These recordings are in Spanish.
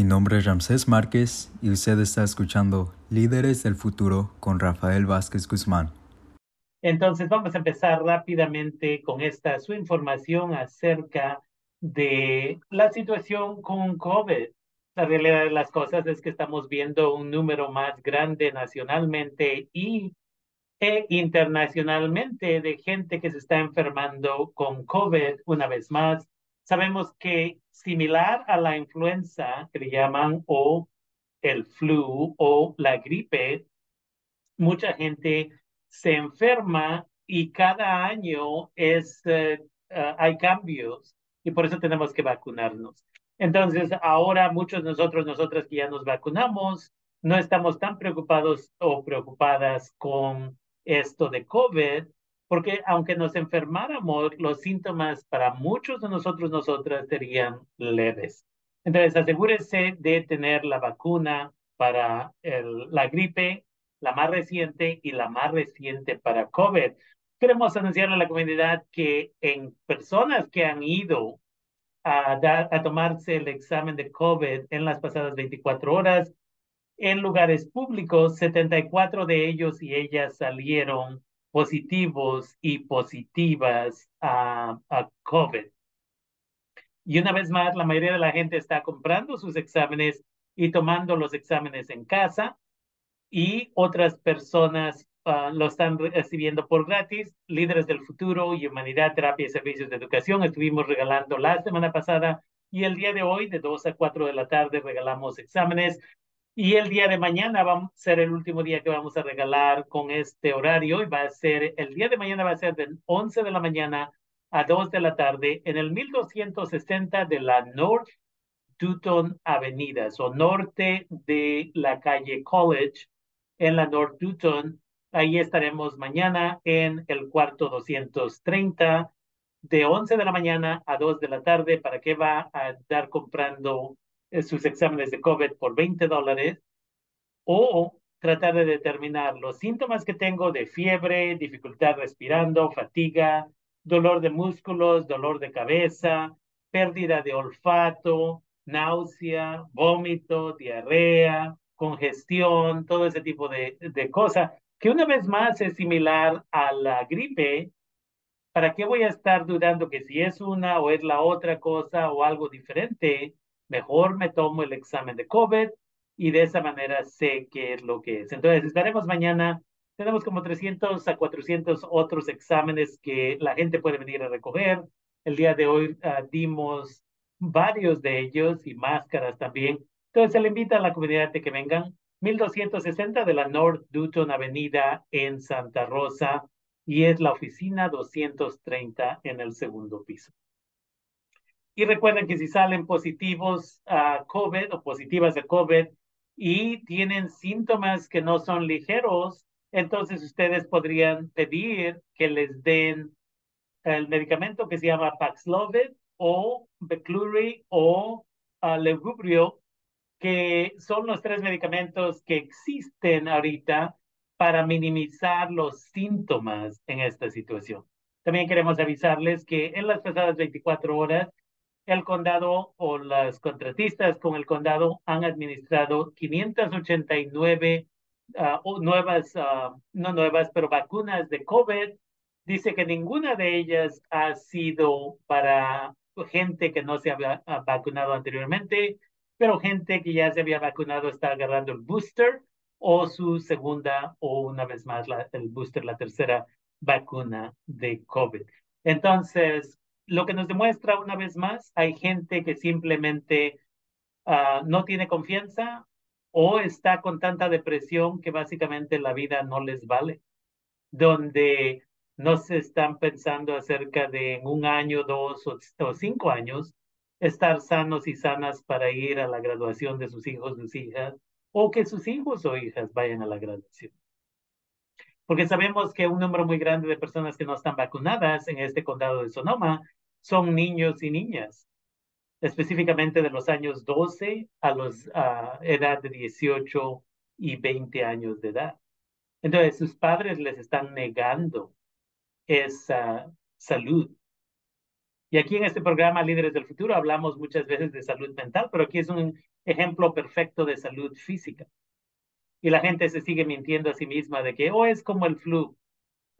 Mi nombre es Ramsés Márquez y usted está escuchando Líderes del Futuro con Rafael Vázquez Guzmán. Entonces vamos a empezar rápidamente con esta su información acerca de la situación con COVID. La realidad de las cosas es que estamos viendo un número más grande nacionalmente y e internacionalmente de gente que se está enfermando con COVID una vez más. Sabemos que similar a la influenza que le llaman o el flu o la gripe, mucha gente se enferma y cada año es, eh, eh, hay cambios y por eso tenemos que vacunarnos. Entonces, ahora muchos de nosotros, nosotras que ya nos vacunamos, no estamos tan preocupados o preocupadas con esto de COVID, porque aunque nos enfermáramos, los síntomas para muchos de nosotros, nosotras serían leves. Entonces, asegúrese de tener la vacuna para la gripe, la más reciente y la más reciente para COVID. Queremos anunciarle a la comunidad que en personas que han ido a, a tomarse el examen de COVID en las pasadas 24 horas, en lugares públicos, 74 de ellos y ellas salieron positivos y positivas a, COVID. Y una vez más, la mayoría de la gente está comprando sus exámenes y tomando los exámenes en casa y otras personas uh, lo están recibiendo por gratis. Líderes del futuro y humanidad, terapia y servicios de educación estuvimos regalando la semana pasada y el día de hoy, de 2 a 4 de la tarde, regalamos exámenes. Y el día de mañana va a ser el último día que vamos a regalar con este horario y va a ser, el día de mañana va a ser de 11 de la mañana a 2 de la tarde en el 1260 de la North Dutton Avenida, o norte de la calle College en la North Dutton. Ahí estaremos mañana en el cuarto 230 de 11 de la mañana a 2 de la tarde para que va a estar comprando sus exámenes de COVID por 20 dólares o tratar de determinar los síntomas que tengo de fiebre, dificultad respirando, fatiga, dolor de músculos, dolor de cabeza, pérdida de olfato, náusea, vómito, diarrea, congestión, todo ese tipo de, de cosas, que una vez más es similar a la gripe. ¿Para qué voy a estar dudando que si es una o es la otra cosa o algo diferente? Mejor me tomo el examen de COVID y de esa manera sé qué es lo que es. Entonces, estaremos mañana. Tenemos como 300 a 400 otros exámenes que la gente puede venir a recoger. El día de hoy ah, dimos varios de ellos y máscaras también. Entonces, se le invita a la comunidad de que vengan. 1260 de la North Dutton Avenida en Santa Rosa y es la oficina 230 en el segundo piso. Y recuerden que si salen positivos a COVID o positivas a COVID y tienen síntomas que no son ligeros, entonces ustedes podrían pedir que les den el medicamento que se llama Paxlovid o Becluri o uh, que son los tres medicamentos que existen ahorita para minimizar los síntomas en esta situación. También queremos avisarles que en las pasadas 24 horas el condado o las contratistas con el condado han administrado 589 ah, nuevas, uh, no nuevas, pero vacunas de COVID. Dice que ninguna de ellas ha sido para gente que no se había ah, vacunado anteriormente, pero gente que ya se había vacunado está agarrando el booster o su segunda o una vez más el booster, la tercera vacuna de COVID. Entonces, lo que nos demuestra una vez más, hay gente que simplemente ah, no tiene confianza o está con tanta depresión que básicamente la vida no les vale, donde no se están pensando acerca de en un año, dos o, cinco años estar sanos y sanas para ir a la graduación de sus hijos, sus hijas, o que sus hijos o hijas vayan a la graduación. Porque sabemos que un número muy grande de personas que no están vacunadas en este condado de Sonoma son niños y niñas, específicamente de los años 12 a los edad de 18 y 20 años de edad. Entonces, sus padres les están negando esa salud. Y aquí en este programa Líderes del Futuro hablamos muchas veces de salud mental, pero aquí es un ejemplo perfecto de salud física. Y la gente se sigue mintiendo a sí misma de que, oh, es como el flu,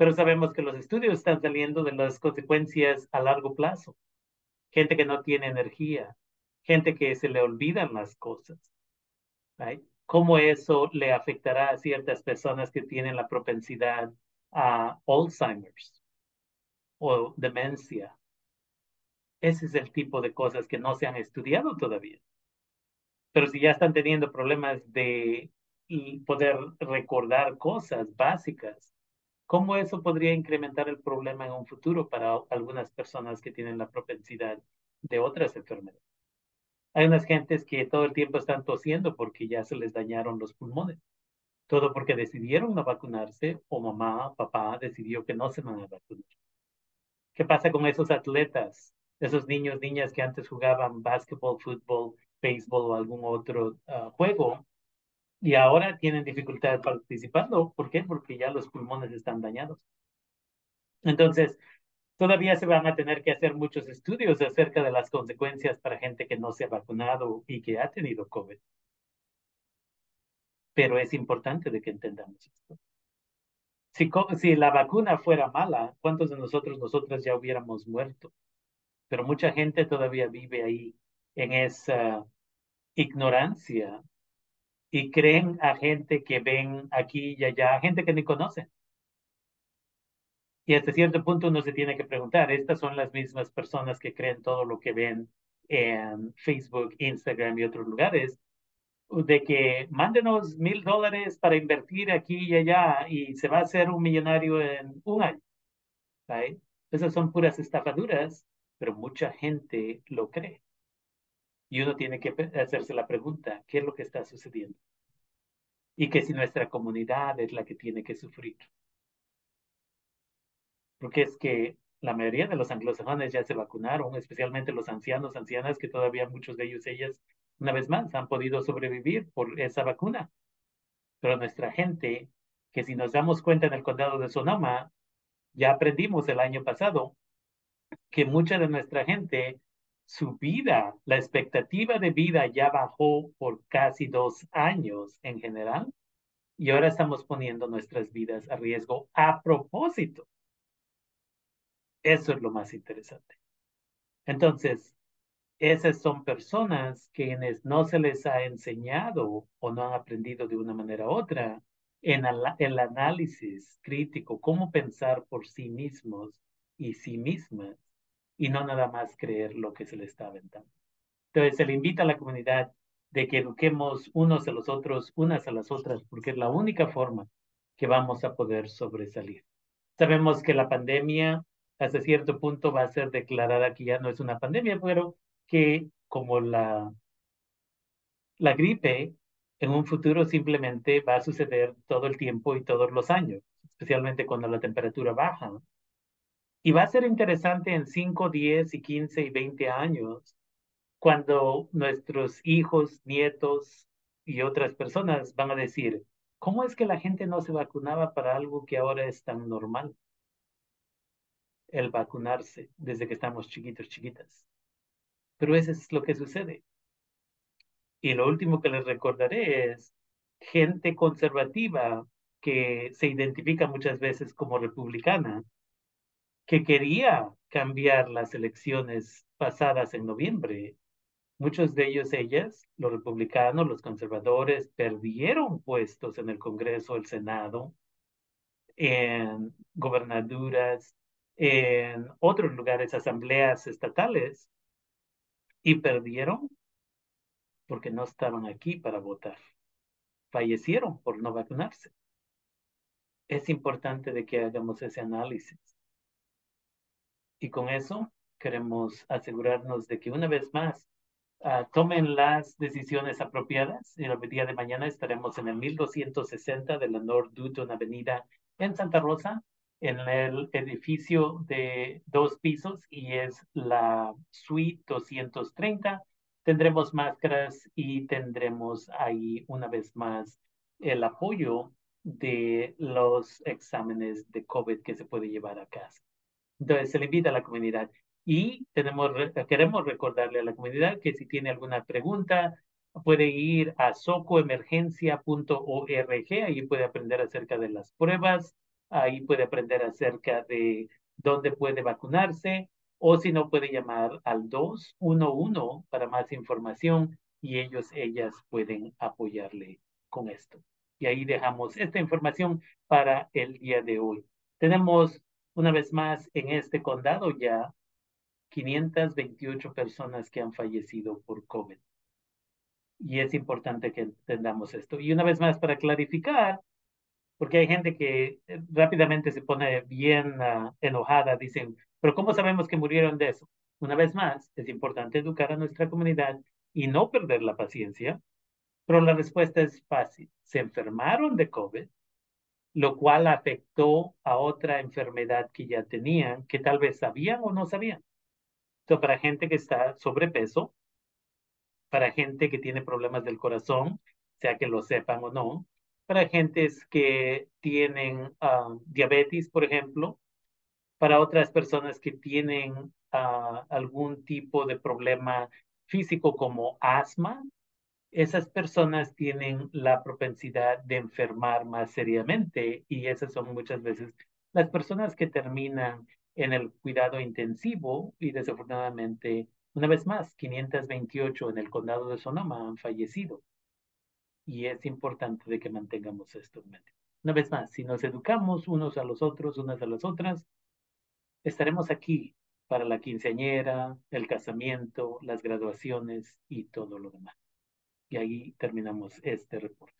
pero sabemos que los estudios están saliendo de las consecuencias a largo plazo. Gente que no tiene energía, gente que se le olvidan las cosas. ¿Cómo eso le afectará a ciertas personas que tienen la propensidad a Alzheimer's o demencia? Ese es el tipo de cosas que no se han estudiado todavía. Pero si ya están teniendo problemas de poder recordar cosas básicas, ¿cómo eso podría incrementar el problema en un futuro para algunas personas que tienen la propensidad de otras enfermedades? Hay unas gentes que todo el tiempo están tosiendo porque ya se les dañaron los pulmones. Todo porque decidieron no vacunarse o mamá, papá decidió que no se van a vacunar. ¿Qué pasa con esos atletas, esos niños, niñas que antes jugaban básquetbol, fútbol, béisbol o algún otro ah, juego y ahora tienen dificultad participando? ¿Por qué? Porque ya los pulmones están dañados. Entonces, Todavía se van a tener que hacer muchos estudios acerca de las consecuencias para gente que no se ha vacunado y que ha tenido COVID. Pero es importante de que entendamos esto. Si, si la vacuna fuera mala, ¿cuántos de nosotros, nosotras ya hubiéramos muerto? Pero mucha gente todavía vive ahí en esa ignorancia y creen a gente que ven aquí y allá, gente que ni conocen. Y hasta cierto punto uno se tiene que preguntar, estas son las mismas personas que creen todo lo que ven en Facebook, Instagram y otros lugares, de que mándenos mil dólares para invertir aquí y allá y se va a hacer un millonario en un año. Esas son puras estafaduras, pero mucha gente lo cree. Y uno tiene que hacerse la pregunta, ¿qué es lo que está sucediendo? Y que si nuestra comunidad es la que tiene que sufrir porque es que la mayoría de los anglosajones ya se vacunaron, especialmente los ancianos, ancianas, que todavía muchos de ellos, ellas, una vez más, han podido sobrevivir por esa vacuna. Pero nuestra gente, que si nos damos cuenta en el condado de Sonoma, ya aprendimos el año pasado que mucha de nuestra gente, su vida, la expectativa de vida ya bajó por casi dos años en general, y ahora estamos poniendo nuestras vidas a riesgo a propósito. Eso es lo más interesante. Entonces, esas son personas quienes no se les ha enseñado o no han aprendido de una manera u otra en el análisis crítico, cómo pensar por sí mismos y sí mismas y no nada más creer lo que se les está aventando. Entonces, se le invita a la comunidad de que eduquemos unos a los otros, unas a las otras, porque es la única forma que vamos a poder sobresalir. Sabemos que la pandemia hasta cierto punto va a ser declarada que ya no es una pandemia, pero que como la, la gripe en un futuro simplemente va a suceder todo el tiempo y todos los años, especialmente cuando la temperatura baja. Y va a ser interesante en 5, 10 y 15 y 20 años, cuando nuestros hijos, nietos y otras personas van a decir, ¿cómo es que la gente no se vacunaba para algo que ahora es tan normal? el vacunarse desde que estamos chiquitos, chiquitas. Pero eso es lo que sucede. Y lo último que les recordaré es gente conservativa que se identifica muchas veces como republicana, que quería cambiar las elecciones pasadas en noviembre. Muchos de ellos, ellas, los republicanos, los conservadores, perdieron puestos en el Congreso, el Senado, en gobernaduras, en otros lugares, asambleas estatales, y perdieron porque no estaban aquí para votar. Fallecieron por no vacunarse. Es importante de que hagamos ese análisis. Y con eso queremos asegurarnos de que una vez más uh, tomen las decisiones apropiadas. Y el día de mañana estaremos en el 1260 de la North Dutton Avenida en Santa Rosa en el edificio de dos pisos y es la suite 230. Tendremos máscaras y tendremos ahí una vez más el apoyo de los exámenes de COVID que se puede llevar a casa. Entonces, se le invita a la comunidad. Y tenemos, queremos recordarle a la comunidad que si tiene alguna pregunta, puede ir a socoemergencia.org, ahí puede aprender acerca de las pruebas, ahí puede aprender acerca de dónde puede vacunarse, o si no puede llamar al 211 para más información y ellos, ellas pueden apoyarle con esto. Y ahí dejamos esta información para el día de hoy. Tenemos una vez más en este condado ya 528 personas que han fallecido por COVID. Y es importante que entendamos esto. Y una vez más, para clarificar, porque hay gente que eh, rápidamente se pone bien uh, enojada, dicen, pero ¿cómo sabemos que murieron de eso? Una vez más, es importante educar a nuestra comunidad y no perder la paciencia, pero la respuesta es fácil. Se enfermaron de COVID, lo cual afectó a otra enfermedad que ya tenían, que tal vez sabían o no sabían. Entonces, para gente que está sobrepeso, para gente que tiene problemas del corazón, sea que lo sepan o no, para gentes que tienen ah, diabetes, por ejemplo, para otras personas que tienen ah, algún tipo de problema físico como asma, esas personas tienen la propensidad de enfermar más seriamente y esas son muchas veces las personas que terminan en el cuidado intensivo y desafortunadamente, una vez más, 528 en el condado de Sonoma han fallecido. Y es importante de que mantengamos esto en mente. Una vez más, si nos educamos unos a los otros, unas a las otras, estaremos aquí para la quinceañera, el casamiento, las graduaciones y todo lo demás. Y ahí terminamos este reporte.